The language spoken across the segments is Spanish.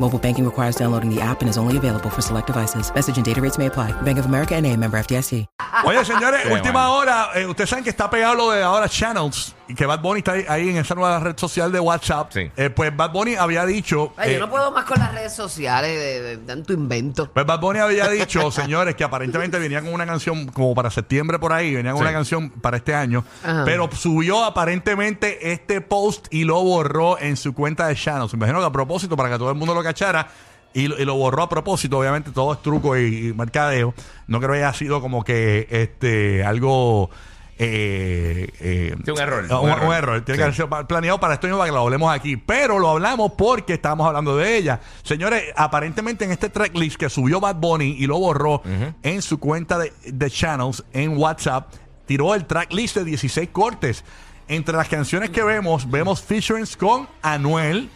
Mobile banking requires downloading the app and is only available for select devices. Message and data rates may apply. Bank of America and a member FDIC. Oye, señores, Qué última bueno. hora. eh, ustedes saben que está pegado lo de ahora Channels y que Bad Bunny está ahí, ahí en esa nueva red social de WhatsApp. Sí. Eh, pues Bad Bunny había dicho. Ay, eh, yo no puedo más con las redes sociales de, de tanto invento. Pues Bad Bunny había dicho, señores, que aparentemente venía con una canción como para septiembre por ahí, venía con Sí. una canción para este año, Ajá. pero subió aparentemente este post y lo borró en su cuenta de Channels. Imagino que a propósito, para que todo el mundo lo cachara, y lo, y lo borró a propósito, obviamente todo es truco y, y mercadeo. No creo que haya sido como que este algo... Eh, eh, Sí, un error, Un, error. error. Tiene Sí. que haber sido planeado para esto mismo, para que lo hablemos aquí. Pero lo hablamos porque estábamos hablando de ella. Señores, aparentemente en este tracklist que subió Bad Bunny y lo borró en su cuenta de, de channels en WhatsApp, tiró el tracklist de 16 cortes. Entre las canciones que vemos, vemos featurings con Anuel.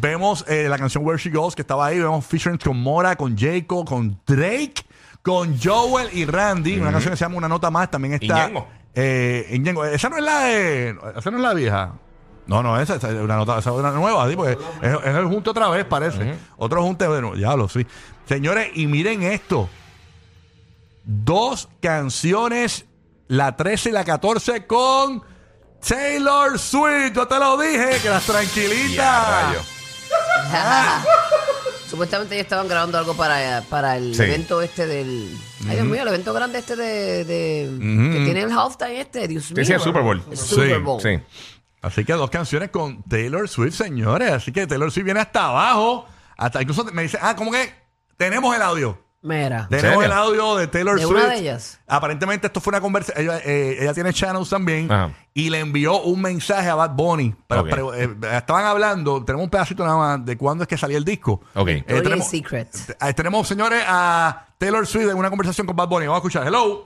Vemos eh, la canción Where She Goes, que estaba ahí. Vemos featurings con Mora, con Jacob, con Drake, con Joel y Randy. Una canción que se llama Una Nota Más. También está. Ñengo. Eh. Esa no es la de. Esa no es la vieja. No, no, esa, es una nota, esa es una nueva, ¿sí? porque es, es el junte otra vez, parece. Otro junte, bueno, ya lo sí. Señores, y miren esto. Dos canciones, la 13 y la 14 con Taylor Swift. Yo te lo dije, que las tranquilitas. Rayo. Supuestamente ellos estaban grabando algo para, para el Sí. evento este del. Ay, Dios mío, el evento grande este de. Que tiene el halftime este, Dios mío. sí, el Super Bowl. El Super Sí, Bowl. Sí. Así que dos canciones con Taylor Swift, señores. Así que Taylor Swift viene hasta abajo. Hasta incluso me dice, ah, ¿cómo que? Tenemos el audio. Mira. Tenemos el audio de Taylor ¿De Swift. una de ellas? Aparentemente esto fue una conversación. Ella, eh, ella tiene channels también. Ajá. Y le envió un mensaje a Bad Bunny. Pero, Ok. pero, eh, estaban hablando, tenemos un pedacito nada más de cuándo es que salía el disco. Ok. Eh, Victoria's tenemos, Secret. eh, tenemos, señores, a Taylor Swift en una conversación con Bad Bunny. Vamos a escuchar. Hello.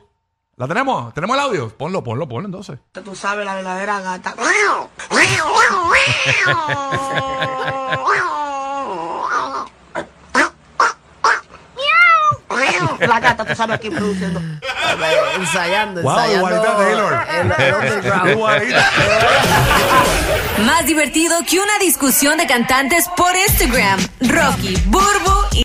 ¿La tenemos? ¿Tenemos el audio? Ponlo, ponlo, ponlo entonces. Tú sabes la verdadera gata. La gata, tú sabes aquí produciendo. Ensayando, Wow, ensayando. igualita a Taylor. el- el underground. Igualita. Más divertido que una discusión de cantantes por Instagram. Rocky, Burbu